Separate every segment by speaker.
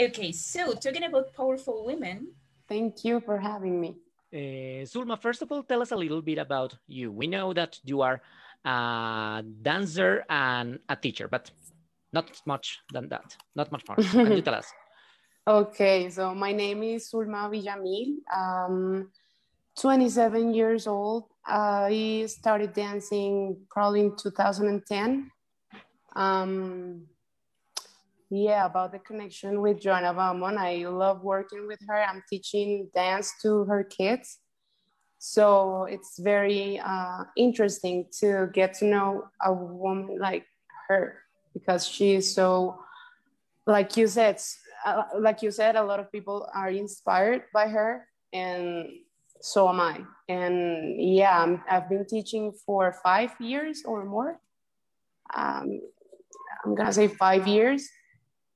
Speaker 1: Okay, so talking about powerful women.
Speaker 2: Thank you for having me.
Speaker 3: Uh, Zulma, first of all, tell us a little bit about you. We know that you are a dancer and a teacher, but not much than that, not much more. Can you tell us?
Speaker 2: Okay, so my name is Zulma Villamil. Um, 27 years old. I started dancing probably in 2010. Um, yeah, about the connection with Joanna Bauman. I love working with her. I'm teaching dance to her kids. So it's very uh, interesting to get to know a woman like her because she is so, like you said, uh, like you said, a lot of people are inspired by her, and so am I. And yeah, i have been teaching for five years or more. Um, I'm gonna say five years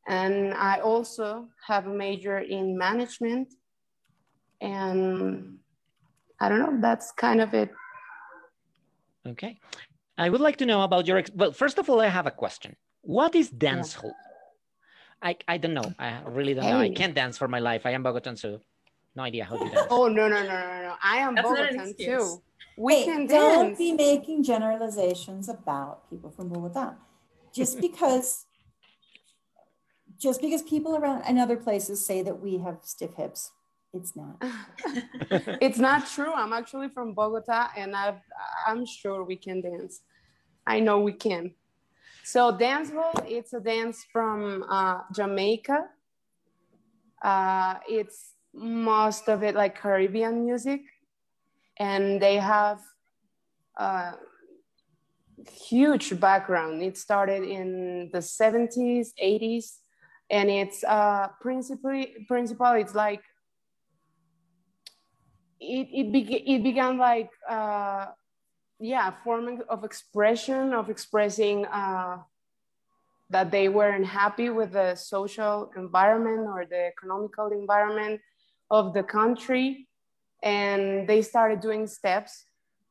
Speaker 2: and I also have a major in management. And I don't know, that's kind of it.
Speaker 3: Okay. I would like to know about your, well, first of all, I have a question. What is dance hall? I, I don't know. I really don't hey. know. I can't dance for my life. I am Bogotan, so no idea how to dance.
Speaker 2: oh, no, no, no, no, no. I am That's Bogotan too.
Speaker 4: We hey, can don't be making generalizations about people from Bogota. Just because just because people around in other places say that we have stiff hips it's not.
Speaker 2: It's not true. I'm actually from bogota and i i'm sure we can dance. I know we can. So dancehall it's a dance from uh, jamaica. Uh, it's most of it like caribbean music and they have a huge background. It started in the 70s 80s and it's uh, principally principal. It's like it it, it began like uh, yeah, form of expression of expressing uh, that they weren't happy with the social environment or the economical environment of the country, and they started doing steps.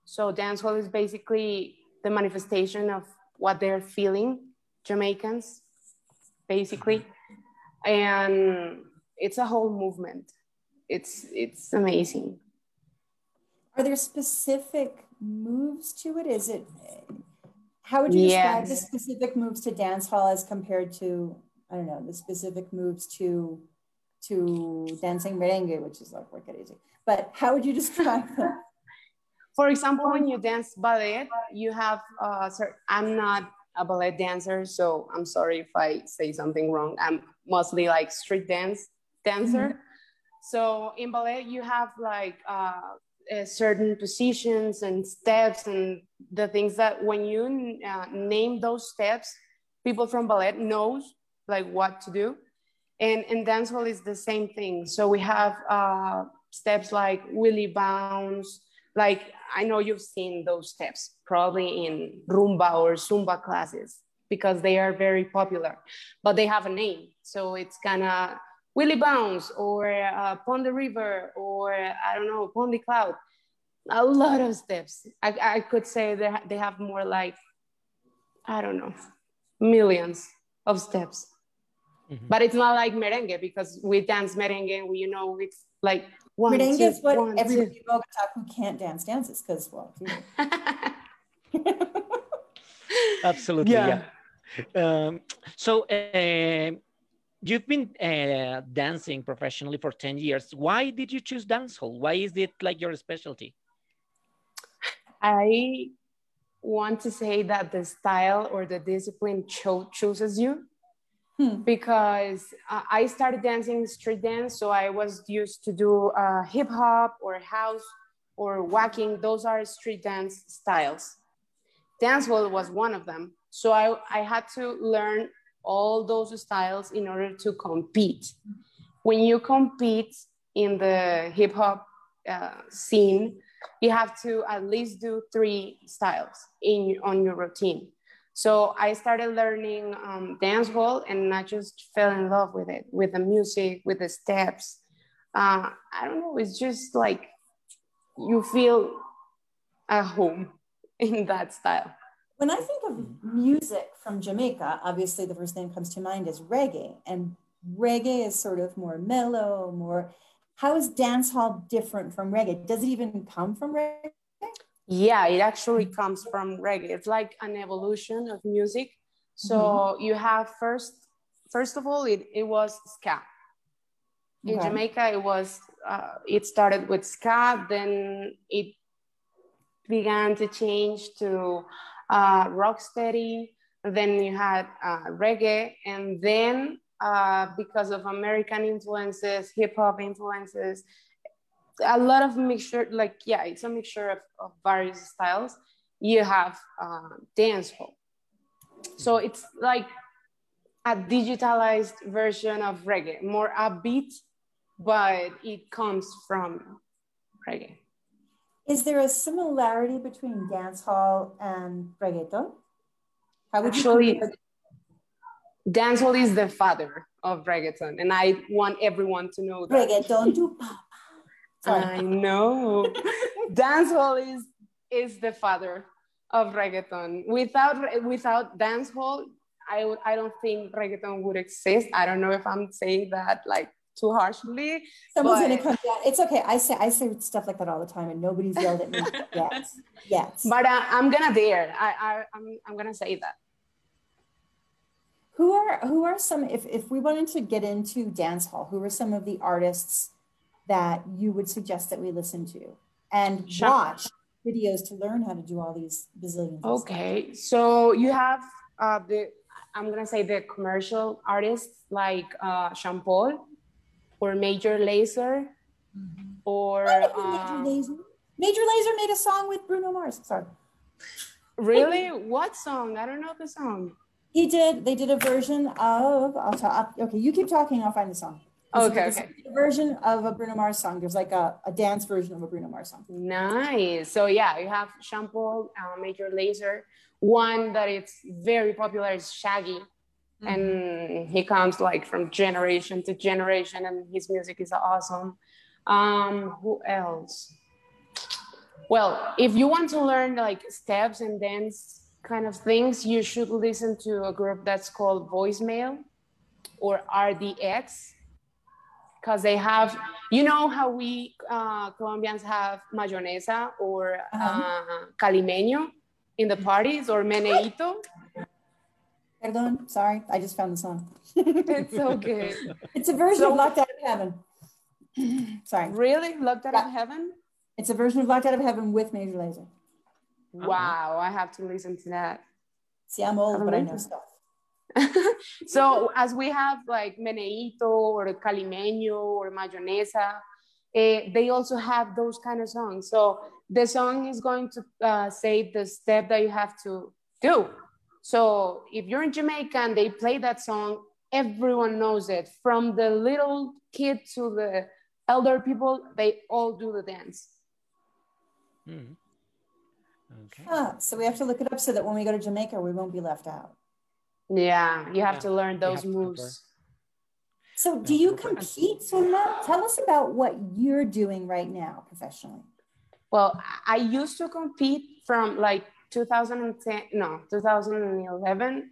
Speaker 2: So dancehall is basically the manifestation of what they're feeling, Jamaicans, basically and it's a whole movement. It's it's amazing.
Speaker 4: Are there specific moves to it? Is it how would you describe yes. the specific moves to dance hall as compared to i don't know the specific moves to to dancing merengue which is like crazy but how would you describe them?
Speaker 2: For example when you dance ballet you have uh sorry, i'm not a ballet dancer, so I'm sorry if I say something wrong. I'm mostly like street dance dancer. Mm-hmm. So in ballet, you have like uh, certain positions and steps and the things that when you uh, name those steps, people from ballet knows like what to do. And in dancehall is the same thing. So we have uh, steps like Willy bounce, like I know you've seen those steps probably in rumba or zumba classes because they are very popular, but they have a name. So it's kind of Willy Bounce or uh, Pon de River or I don't know, Pond the Cloud. A lot of steps. I, I could say they, they have more like, I don't know, millions of steps. Mm-hmm. But it's not like merengue because we dance merengue, we, you know, it's like
Speaker 4: one, merengue two, is what one, everybody in Bogota who can't dance dances because, well,
Speaker 3: absolutely, yeah. yeah. Um, so, uh, you've been uh, dancing professionally for 10 years. Why did you choose dancehall? Why is it like your specialty?
Speaker 2: I want to say that the style or the discipline cho- chooses you hmm. because uh, I started dancing street dance. So I was used to do uh, hip hop or house or waacking. Those are street dance styles. Dancehall was one of them. So I, I had to learn all those styles in order to compete. When you compete in the hip hop uh, scene, you have to at least do three styles in on your routine. So I started learning um, dance hall and I just fell in love with it, with the music, with the steps. Uh, I don't know, it's just like you feel at home in that style.
Speaker 4: When I think of music from Jamaica, obviously the first thing that comes to mind is reggae. And reggae is sort of more mellow, more. How is dance hall different from reggae? Does it even come from reggae?
Speaker 2: Yeah, it actually comes from reggae. It's like an evolution of music. So mm-hmm. you have first, first of all, it, it was ska. In okay. Jamaica, it was uh, it started with ska, then it began to change to uh, rocksteady. Then you had uh, reggae, and then uh, because of American influences, hip hop influences, a lot of mixture. Like yeah, it's a mixture of, of various styles. You have uh, dancehall, so it's like a digitalized version of reggae, more upbeat, but it comes from reggae.
Speaker 4: Is there a similarity between dancehall and reggaeton?
Speaker 2: How would Actually, you dancehall is the father of reggaeton, and I want everyone to know that.
Speaker 4: Reggaeton papa.
Speaker 2: I know. dancehall is is the father of reggaeton. Without without dancehall, I I don't think reggaeton would exist. I don't know if I'm saying that like too harshly.
Speaker 4: Someone's but... gonna come down. It's okay. I say I say stuff like that all the time, and nobody's yelled at me yet. Yes.
Speaker 2: But uh, I'm gonna dare. I, I I'm I'm gonna say that.
Speaker 4: Who are who are some if if we wanted to get into dance hall? Who are some of the artists that you would suggest that we listen to and sure. watch videos to learn how to do all these bazillions?
Speaker 2: Okay, so you have uh, the I'm gonna say the commercial artists like uh, Sean Paul or Major Lazer mm-hmm. or
Speaker 4: uh, Major Lazer. Major Lazer made a song with Bruno Mars. Sorry.
Speaker 2: Really? what song? I don't know the song.
Speaker 4: He did. They did a version of. I'll talk. Okay, you keep talking. I'll find the song.
Speaker 2: okay, okay.
Speaker 4: A version of a Bruno Mars song. There's like a, a dance version of a Bruno Mars song.
Speaker 2: Nice. So yeah, you have Shampoo, uh, Major Lazer. One that it's very popular is Shaggy mm-hmm. and he comes like from generation to generation and his music is awesome um who else well if you want to learn like steps and dance kind of things you should listen to a group that's called voicemail or rdx because they have you know how we uh, colombians have mayonesa or uh-huh. uh, calimeño in the parties or meneito
Speaker 4: Perdón, sorry, I just found the song.
Speaker 2: it's okay.
Speaker 4: It's a version so, of Locked Out of Heaven. sorry.
Speaker 2: Really? Locked Out yeah. of Heaven?
Speaker 4: It's a version of Locked Out of Heaven with Major Lazer.
Speaker 2: Wow, I have to listen to that.
Speaker 4: See, I'm old, but I know stuff.
Speaker 2: so as we have like Meneito or Calimeño or Mayonesa, eh, they also have those kind of songs. So the song is going to uh, say the step that you have to do so if you're in Jamaica and they play that song, everyone knows it. From the little kid to the elder people, they all do the dance.
Speaker 3: Mm. Okay.
Speaker 4: Ah, so we have to look it up so that when we go to Jamaica, we won't be left out.
Speaker 2: Yeah, you have yeah. to learn those moves.
Speaker 4: So, do you compete, Zulma? Tell us about what you're doing right now professionally.
Speaker 2: Well, I used to compete from like 2010, no, 2011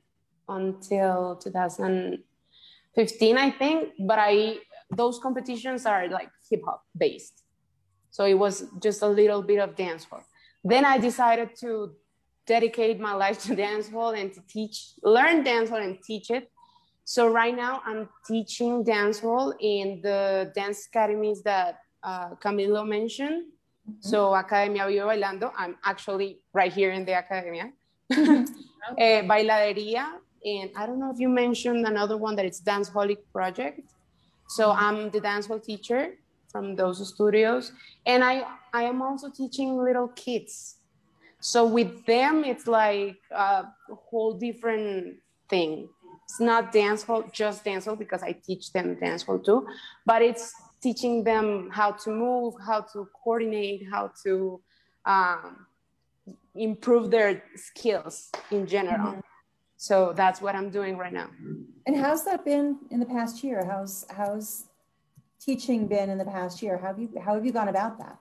Speaker 2: until 2015, I think. But I, those competitions are like hip hop based. So it was just a little bit of dance hall. Then I decided to dedicate my life to dance hall and to teach, learn dance hall and teach it. So right now I'm teaching dance hall in the dance academies that uh, Camilo mentioned. Mm-hmm. So Academia Vivo Bailando, I'm actually right here in the Academia. uh, Bailaderia, and I don't know if you mentioned another one that it's Dance Holic Project. So mm-hmm. I'm the dance hall teacher from those studios, and I I am also teaching little kids. So with them, it's like a whole different thing. It's not dance hall, just dance hall because I teach them dance hall too, but it's teaching them how to move, how to coordinate, how to um, improve their skills in general. Mm-hmm. So that's what I'm doing right now.
Speaker 4: And how's that been in the past year? How's how's teaching been in the past year? How have you how have you gone about that?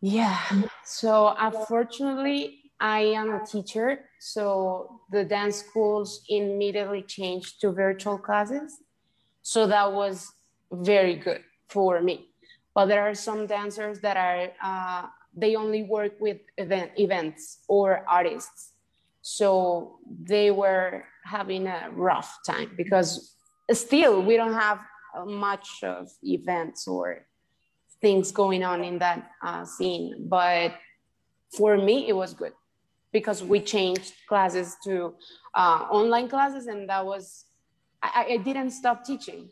Speaker 2: Yeah. So unfortunately, I am a teacher. So the dance schools immediately changed to virtual classes. So that was very good for me. But there are some dancers that are, uh, they only work with event, events or artists. So they were having a rough time because still we don't have much of events or things going on in that uh, scene. But for me, it was good because we changed classes to uh, online classes and that was I, I didn't stop teaching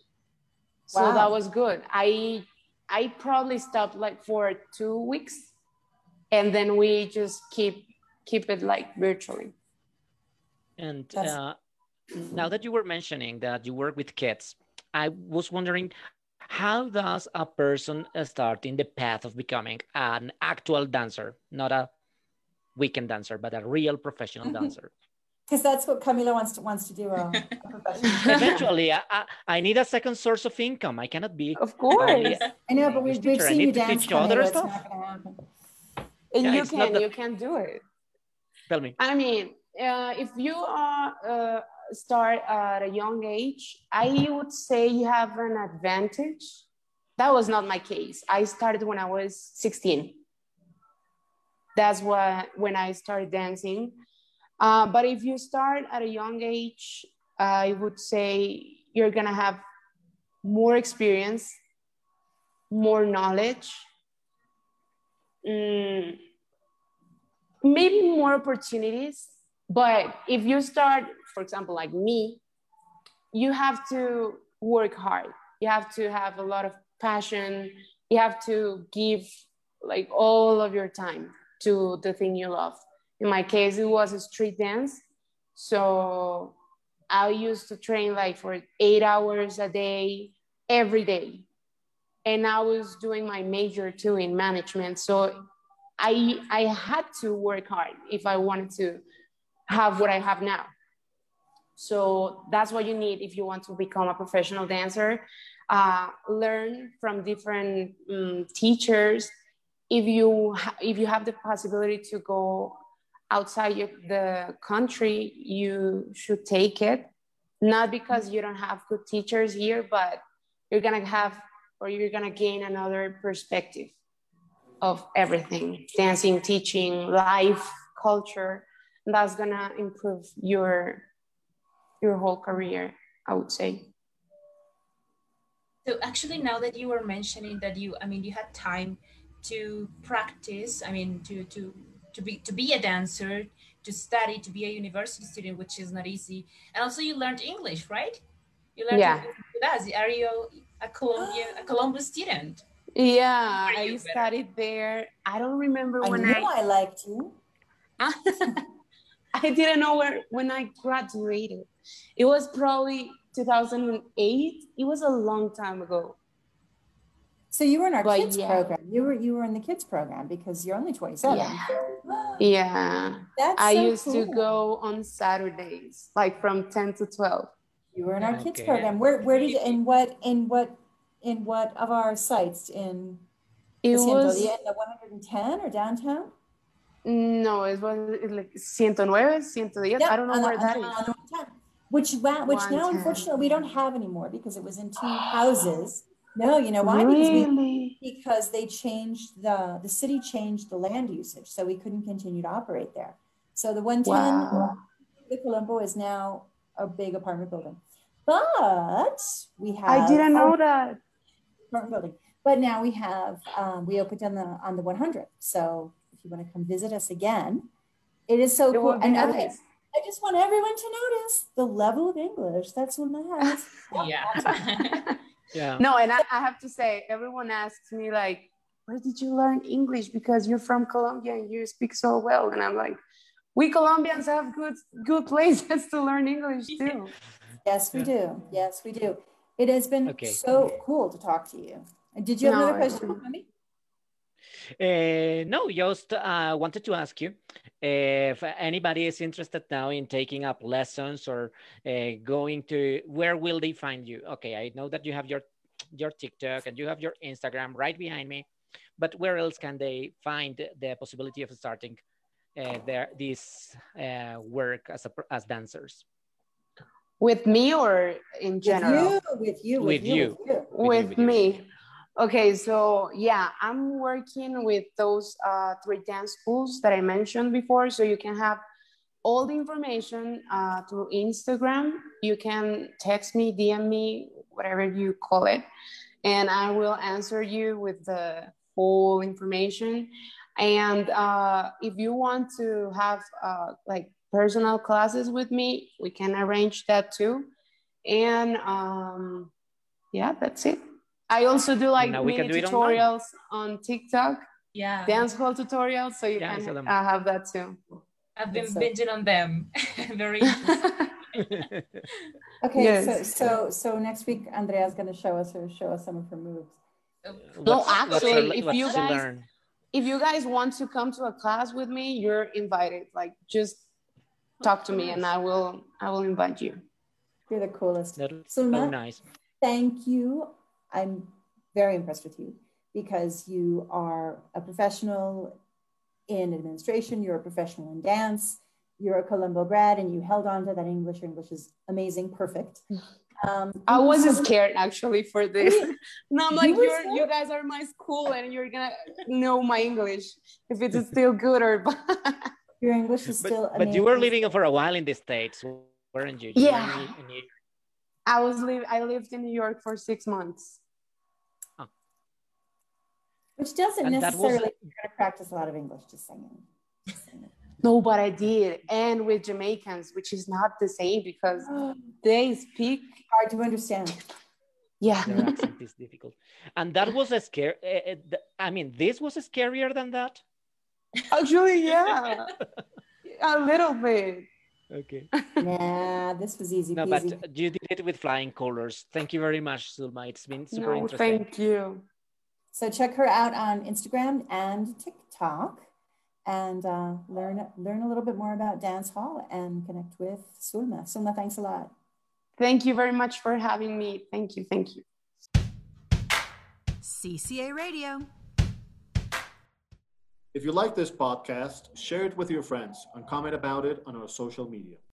Speaker 2: so wow. that was good. I i probably stopped like for two weeks and then we just keep keep it like virtually.
Speaker 3: And uh, now that you were mentioning that you work with kids i was wondering how does a person start in the path of becoming an actual dancer? Not a weekend dancer but a real professional dancer
Speaker 4: because that's what Camila wants to wants to do. A,
Speaker 3: a Eventually, I, I, need a second source of income. I cannot be.
Speaker 2: Of course,
Speaker 4: I know, but we've, we've seen you dance. Camila, stuff.
Speaker 2: And yeah, you can the... you can do it.
Speaker 3: Tell me.
Speaker 2: I mean, uh, if you are uh, start at a young age, I would say you have an advantage. That was not my case. I started when I was 16. That's what when I started dancing uh, but if you start at a young age, I would say you're going to have more experience, more knowledge, mm, maybe more opportunities. But if you start, for example, like me, you have to work hard. You have to have a lot of passion. You have to give like all of your time to the thing you love in my case it was a street dance. So i used to train like for eight hours a day every day. And i was doing my major too in management. So i i had to work hard if i wanted to have what i have now. So that's what you need if you want to become a professional dancer. Uh, learn from different um, teachers. If you if you have the possibility to go outside the country, you should take it. Not because you don't have good teachers here, but you're gonna have or you're gonna gain another perspective of everything dancing, teaching, life, culture. That's gonna improve your your whole career, I would say.
Speaker 1: So actually, now that you were mentioning that you, I mean, you had time to practice, I mean, to to to be to be a dancer, to study, to be a university student, which is not easy. And also, you learned English, right? You learned
Speaker 2: yeah.
Speaker 1: with us. Are you a Colombian, a Colombo student?
Speaker 2: Yeah, I studied there. I don't remember
Speaker 4: I
Speaker 2: when
Speaker 4: I. I liked you.
Speaker 2: Ah, I didn't know where when I graduated. It was probably 2008. It was a long time ago.
Speaker 4: So you were in our but kids yeah. program. You were you were in the kids program because you're only 27.
Speaker 2: Yeah. yeah. That's I so used cool. to go on Saturdays, like from 10 to 12.
Speaker 4: You were in our oh, okay. kids program. Where where did you in what in what in what of our sites in
Speaker 2: it was
Speaker 4: in the 110 or downtown?
Speaker 2: No, it was like 109, 110. Yeah, I don't know where that is.
Speaker 4: Which, which now, unfortunately, we don't have anymore because it was in two houses no, you know why?
Speaker 2: Really?
Speaker 4: Because, we, because they changed the the city changed the land usage, so we couldn't continue to operate there. So the 110 wow. the Colombo is now a big apartment building. But we have
Speaker 2: I didn't know that.
Speaker 4: Apartment building. But now we have um, we opened on the on the 100. So if you want to come visit us again, it is so it cool. And nice. okay, I just want everyone to notice the level of English that's what matters.
Speaker 1: yeah.
Speaker 3: Yeah.
Speaker 2: No, and I, I have to say, everyone asks me like, where did you learn English? Because you're from Colombia and you speak so well. And I'm like, we Colombians have good good places to learn English too.
Speaker 4: Yes, we do. Yes, we do. It has been okay. so cool to talk to you. Did you have no, another question for me?
Speaker 3: Uh, no, just uh, wanted to ask you if anybody is interested now in taking up lessons or uh, going to where will they find you? Okay, I know that you have your your TikTok and you have your Instagram right behind me, but where else can they find the possibility of starting uh, their this uh, work as a, as dancers?
Speaker 2: With me or in general?
Speaker 4: With you,
Speaker 3: with you. With, you.
Speaker 2: with, you. with, with me. Okay, so yeah, I'm working with those uh, three dance schools that I mentioned before. So you can have all the information uh, through Instagram. You can text me, DM me, whatever you call it, and I will answer you with the whole information. And uh, if you want to have uh, like personal classes with me, we can arrange that too. And um, yeah, that's it. I also do like mini do tutorials on TikTok.
Speaker 1: Yeah.
Speaker 2: Dance hall tutorials. So you yeah, can uh, have that too.
Speaker 1: I've been so. binging on them. Very
Speaker 4: okay, yes. so so so next week Andrea's gonna show us or show us some of her moves.
Speaker 2: No, actually, if you guys if you guys want to come to a class with me, you're invited. Like just talk to me and I will I will invite you.
Speaker 4: You're the coolest.
Speaker 3: That's so nice.
Speaker 4: Thank you. I'm very impressed with you because you are a professional in administration, you're a professional in dance, you're a Colombo grad, and you held on to that English. Your English is amazing, perfect.
Speaker 2: Um, I was scared actually for this. no, I'm like, you you're, you guys are my school, and you're gonna know my English if it's still good or bad.
Speaker 4: Your English is still.
Speaker 3: But, but you were living for a while in the states, weren't you?
Speaker 2: Yeah. You I was live. I lived in New York for six months.
Speaker 4: Which doesn't and necessarily was, you're going to practice a lot of English, just saying.
Speaker 2: No, but I did. And with Jamaicans, which is not the same because they speak
Speaker 4: hard to understand.
Speaker 2: Yeah.
Speaker 3: Their accent is difficult. And that was a scare. Uh, I mean, this was scarier than that.
Speaker 2: Actually, yeah. a little bit.
Speaker 3: Okay.
Speaker 4: Nah, this was easy.
Speaker 3: No, peasy. but you did it with flying colors. Thank you very much, Zulma. It's been super no, interesting.
Speaker 2: Thank you.
Speaker 4: So check her out on Instagram and TikTok and uh, learn, learn a little bit more about dance hall and connect with Zulma. Zulma, thanks a lot.
Speaker 2: Thank you very much for having me. Thank you. Thank you.
Speaker 5: CCA Radio.
Speaker 6: If you like this podcast, share it with your friends and comment about it on our social media.